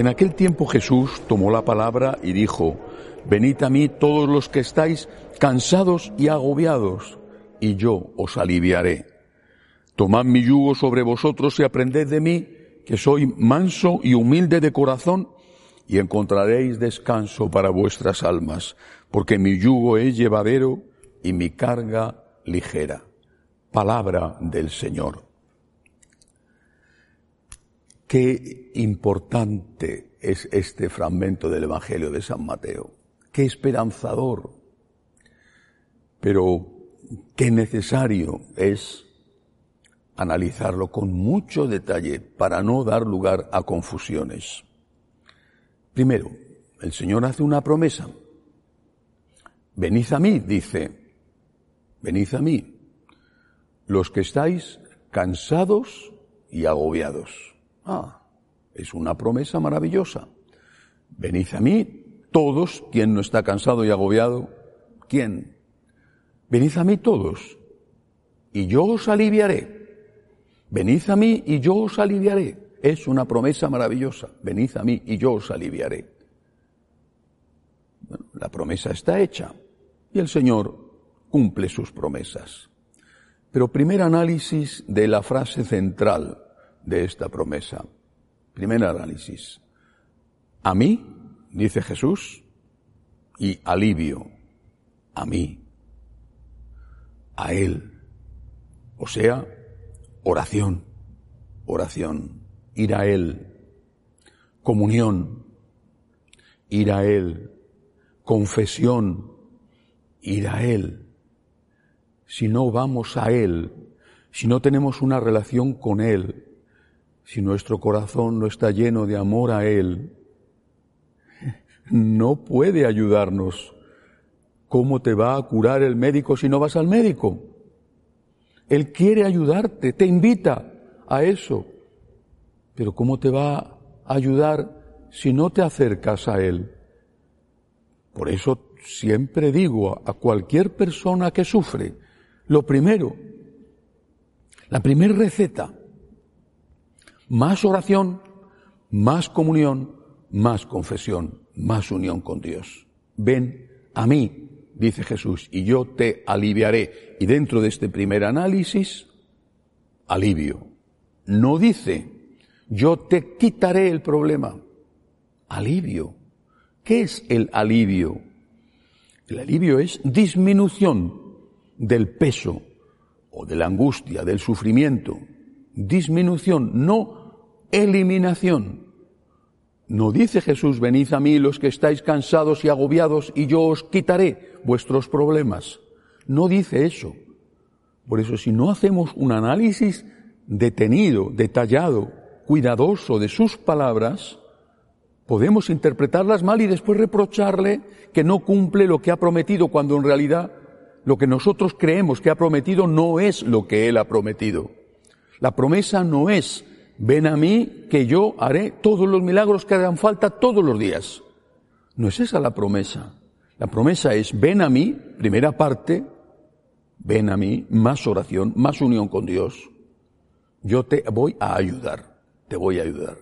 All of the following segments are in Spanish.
En aquel tiempo Jesús tomó la palabra y dijo, Venid a mí todos los que estáis cansados y agobiados, y yo os aliviaré. Tomad mi yugo sobre vosotros y aprended de mí, que soy manso y humilde de corazón, y encontraréis descanso para vuestras almas, porque mi yugo es llevadero y mi carga ligera. Palabra del Señor. Qué importante es este fragmento del Evangelio de San Mateo. Qué esperanzador. Pero qué necesario es analizarlo con mucho detalle para no dar lugar a confusiones. Primero, el Señor hace una promesa. Venid a mí, dice, venid a mí, los que estáis cansados y agobiados. Ah, es una promesa maravillosa. Venid a mí todos, quien no está cansado y agobiado, ¿quién? Venid a mí todos, y yo os aliviaré. Venid a mí y yo os aliviaré. Es una promesa maravillosa. Venid a mí y yo os aliviaré. la promesa está hecha y el Señor cumple sus promesas. Pero primer análisis de la frase central de esta promesa. Primer análisis. A mí, dice Jesús, y alivio. A mí. A Él. O sea, oración. Oración. Ir a Él. Comunión. Ir a Él. Confesión. Ir a Él. Si no vamos a Él, si no tenemos una relación con Él, si nuestro corazón no está lleno de amor a Él, no puede ayudarnos. ¿Cómo te va a curar el médico si no vas al médico? Él quiere ayudarte, te invita a eso. Pero ¿cómo te va a ayudar si no te acercas a Él? Por eso siempre digo a cualquier persona que sufre, lo primero, la primera receta, más oración, más comunión, más confesión, más unión con Dios. Ven a mí, dice Jesús, y yo te aliviaré. Y dentro de este primer análisis, alivio. No dice, yo te quitaré el problema. Alivio. ¿Qué es el alivio? El alivio es disminución del peso o de la angustia, del sufrimiento. Disminución, no eliminación. No dice Jesús, venid a mí los que estáis cansados y agobiados y yo os quitaré vuestros problemas. No dice eso. Por eso si no hacemos un análisis detenido, detallado, cuidadoso de sus palabras, podemos interpretarlas mal y después reprocharle que no cumple lo que ha prometido cuando en realidad lo que nosotros creemos que ha prometido no es lo que él ha prometido. La promesa no es ven a mí que yo haré todos los milagros que hagan falta todos los días. No es esa la promesa. La promesa es, ven a mí, primera parte, ven a mí, más oración, más unión con Dios. Yo te voy a ayudar, te voy a ayudar.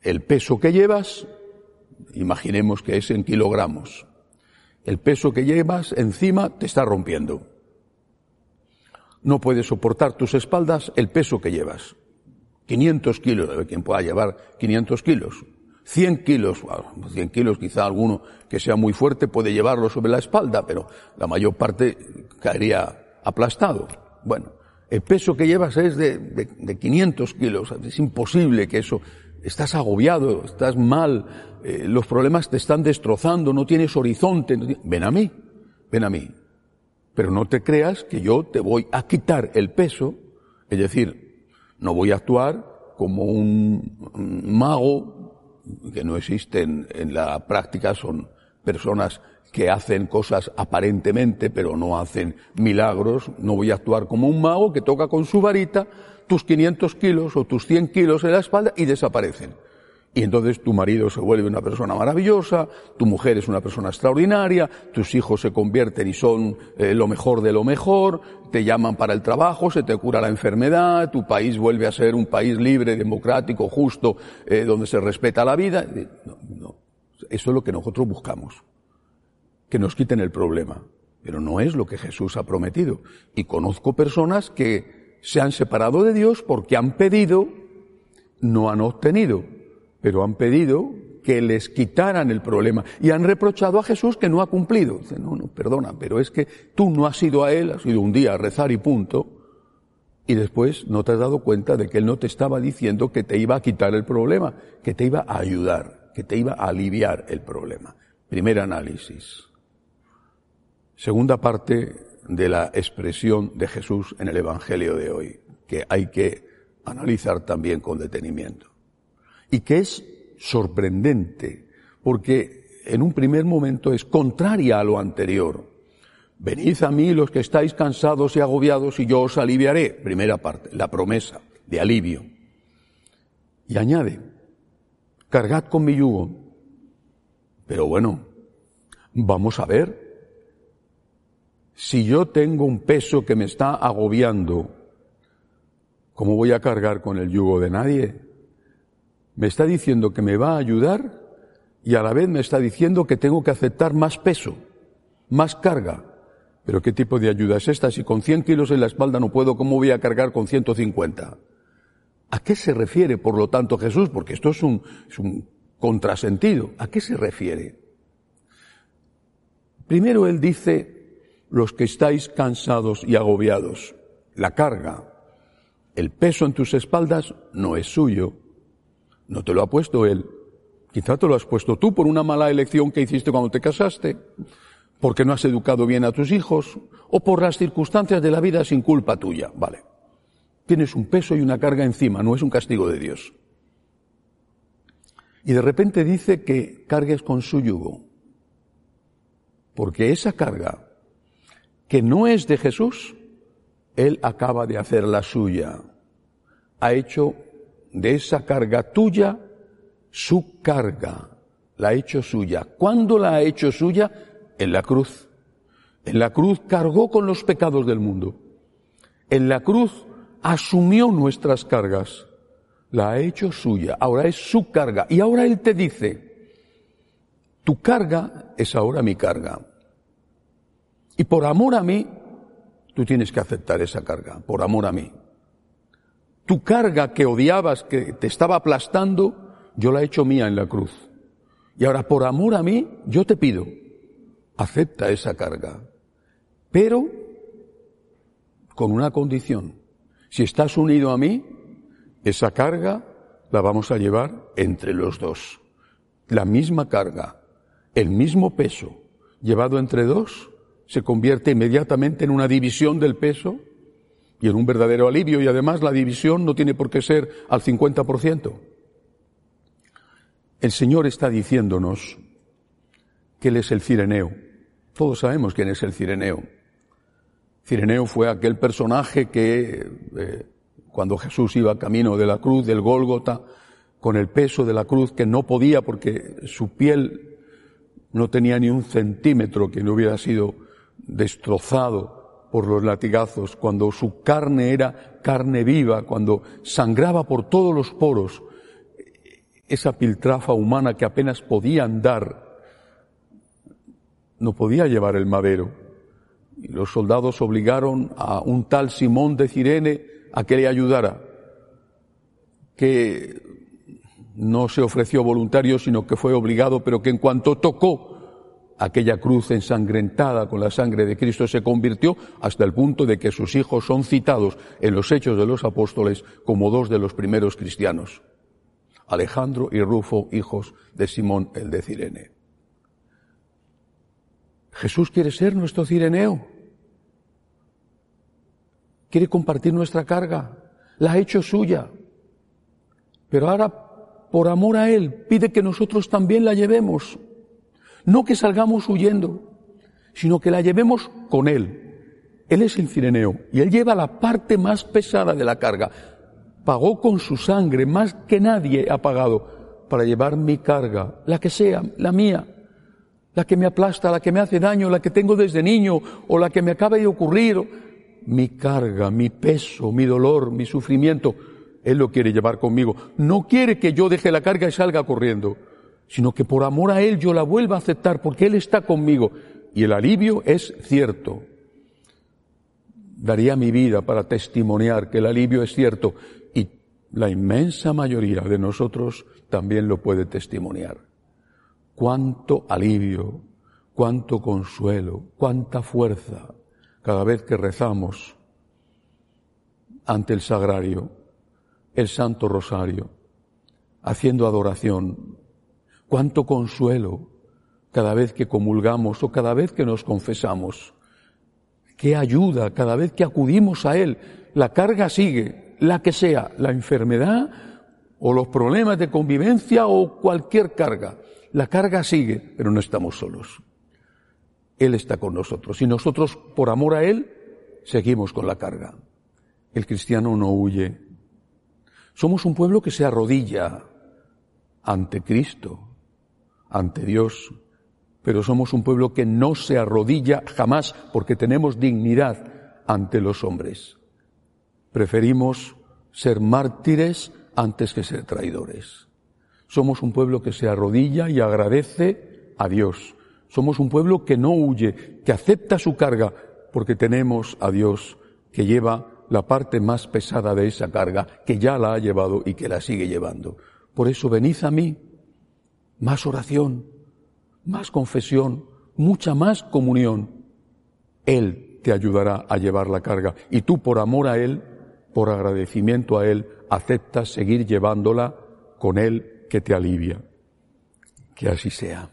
El peso que llevas, imaginemos que es en kilogramos. El peso que llevas encima te está rompiendo. No puedes soportar tus espaldas el peso que llevas. 500 kilos, de quien pueda llevar 500 kilos. 100 kilos, 100 kilos quizá alguno que sea muy fuerte puede llevarlo sobre la espalda, pero la mayor parte caería aplastado. Bueno, el peso que llevas es de, de, 500 kilos, es imposible que eso, estás agobiado, estás mal, eh, los problemas te están destrozando, no tienes horizonte, ven a mí, ven a mí. Pero no te creas que yo te voy a quitar el peso, es decir, no voy a actuar como un mago, que no existen en la práctica, son personas que hacen cosas aparentemente, pero no hacen milagros. No voy a actuar como un mago que toca con su varita tus 500 kilos o tus 100 kilos en la espalda y desaparecen. Y entonces tu marido se vuelve una persona maravillosa, tu mujer es una persona extraordinaria, tus hijos se convierten y son eh, lo mejor de lo mejor, te llaman para el trabajo, se te cura la enfermedad, tu país vuelve a ser un país libre, democrático, justo, eh, donde se respeta la vida. no. Eso es lo que nosotros buscamos. Que nos quiten el problema. Pero no es lo que Jesús ha prometido. Y conozco personas que se han separado de Dios porque han pedido, no han obtenido, pero han pedido que les quitaran el problema y han reprochado a Jesús que no ha cumplido. Dice, no, no, perdona, pero es que tú no has ido a Él, has ido un día a rezar y punto, y después no te has dado cuenta de que Él no te estaba diciendo que te iba a quitar el problema, que te iba a ayudar, que te iba a aliviar el problema. Primer análisis. Segunda parte de la expresión de Jesús en el Evangelio de hoy, que hay que analizar también con detenimiento. Y que es sorprendente, porque en un primer momento es contraria a lo anterior. Venid a mí los que estáis cansados y agobiados y yo os aliviaré. Primera parte, la promesa de alivio. Y añade, cargad con mi yugo. Pero bueno, vamos a ver si yo tengo un peso que me está agobiando, ¿cómo voy a cargar con el yugo de nadie? Me está diciendo que me va a ayudar y a la vez me está diciendo que tengo que aceptar más peso, más carga. Pero ¿qué tipo de ayuda es esta? Si con 100 kilos en la espalda no puedo, ¿cómo voy a cargar con 150? ¿A qué se refiere, por lo tanto, Jesús? Porque esto es un, es un contrasentido. ¿A qué se refiere? Primero él dice, los que estáis cansados y agobiados. La carga, el peso en tus espaldas no es suyo. No te lo ha puesto él. Quizá te lo has puesto tú por una mala elección que hiciste cuando te casaste, porque no has educado bien a tus hijos, o por las circunstancias de la vida sin culpa tuya. Vale. Tienes un peso y una carga encima, no es un castigo de Dios. Y de repente dice que cargues con su yugo, porque esa carga que no es de Jesús, Él acaba de hacer la suya. Ha hecho de esa carga tuya su carga. La ha hecho suya. ¿Cuándo la ha hecho suya? En la cruz. En la cruz cargó con los pecados del mundo. En la cruz asumió nuestras cargas. La ha hecho suya. Ahora es su carga. Y ahora Él te dice, tu carga es ahora mi carga. Y por amor a mí, tú tienes que aceptar esa carga, por amor a mí. Tu carga que odiabas, que te estaba aplastando, yo la he hecho mía en la cruz. Y ahora, por amor a mí, yo te pido, acepta esa carga. Pero con una condición. Si estás unido a mí, esa carga la vamos a llevar entre los dos. La misma carga, el mismo peso, llevado entre dos, se convierte inmediatamente en una división del peso y en un verdadero alivio y además la división no tiene por qué ser al 50%. El Señor está diciéndonos que Él es el Cireneo. Todos sabemos quién es el Cireneo. Cireneo fue aquel personaje que eh, cuando Jesús iba camino de la cruz, del Gólgota, con el peso de la cruz que no podía porque su piel no tenía ni un centímetro que no hubiera sido destrozado por los latigazos, cuando su carne era carne viva, cuando sangraba por todos los poros, esa piltrafa humana que apenas podía andar, no podía llevar el madero. Y los soldados obligaron a un tal Simón de Cirene a que le ayudara, que no se ofreció voluntario, sino que fue obligado, pero que en cuanto tocó aquella cruz ensangrentada con la sangre de Cristo se convirtió hasta el punto de que sus hijos son citados en los hechos de los apóstoles como dos de los primeros cristianos. Alejandro y Rufo, hijos de Simón el de Cirene. Jesús quiere ser nuestro cireneo. Quiere compartir nuestra carga. La ha hecho suya. Pero ahora, por amor a Él, pide que nosotros también la llevemos. No que salgamos huyendo, sino que la llevemos con Él. Él es el cireneo y Él lleva la parte más pesada de la carga. Pagó con su sangre más que nadie ha pagado para llevar mi carga, la que sea, la mía, la que me aplasta, la que me hace daño, la que tengo desde niño o la que me acaba de ocurrir, mi carga, mi peso, mi dolor, mi sufrimiento, Él lo quiere llevar conmigo. No quiere que yo deje la carga y salga corriendo, sino que por amor a Él yo la vuelva a aceptar porque Él está conmigo. Y el alivio es cierto. Daría mi vida para testimoniar que el alivio es cierto y la inmensa mayoría de nosotros también lo puede testimoniar. Cuánto alivio, cuánto consuelo, cuánta fuerza cada vez que rezamos ante el sagrario, el Santo Rosario, haciendo adoración, cuánto consuelo cada vez que comulgamos o cada vez que nos confesamos. Qué ayuda cada vez que acudimos a Él. La carga sigue, la que sea, la enfermedad o los problemas de convivencia o cualquier carga. La carga sigue, pero no estamos solos. Él está con nosotros y nosotros, por amor a Él, seguimos con la carga. El cristiano no huye. Somos un pueblo que se arrodilla ante Cristo, ante Dios, pero somos un pueblo que no se arrodilla jamás porque tenemos dignidad ante los hombres. Preferimos ser mártires antes que ser traidores. Somos un pueblo que se arrodilla y agradece a Dios. Somos un pueblo que no huye, que acepta su carga, porque tenemos a Dios que lleva la parte más pesada de esa carga, que ya la ha llevado y que la sigue llevando. Por eso venid a mí, más oración, más confesión, mucha más comunión. Él te ayudará a llevar la carga y tú por amor a Él, por agradecimiento a Él, aceptas seguir llevándola con Él que te alivia. Que así sea.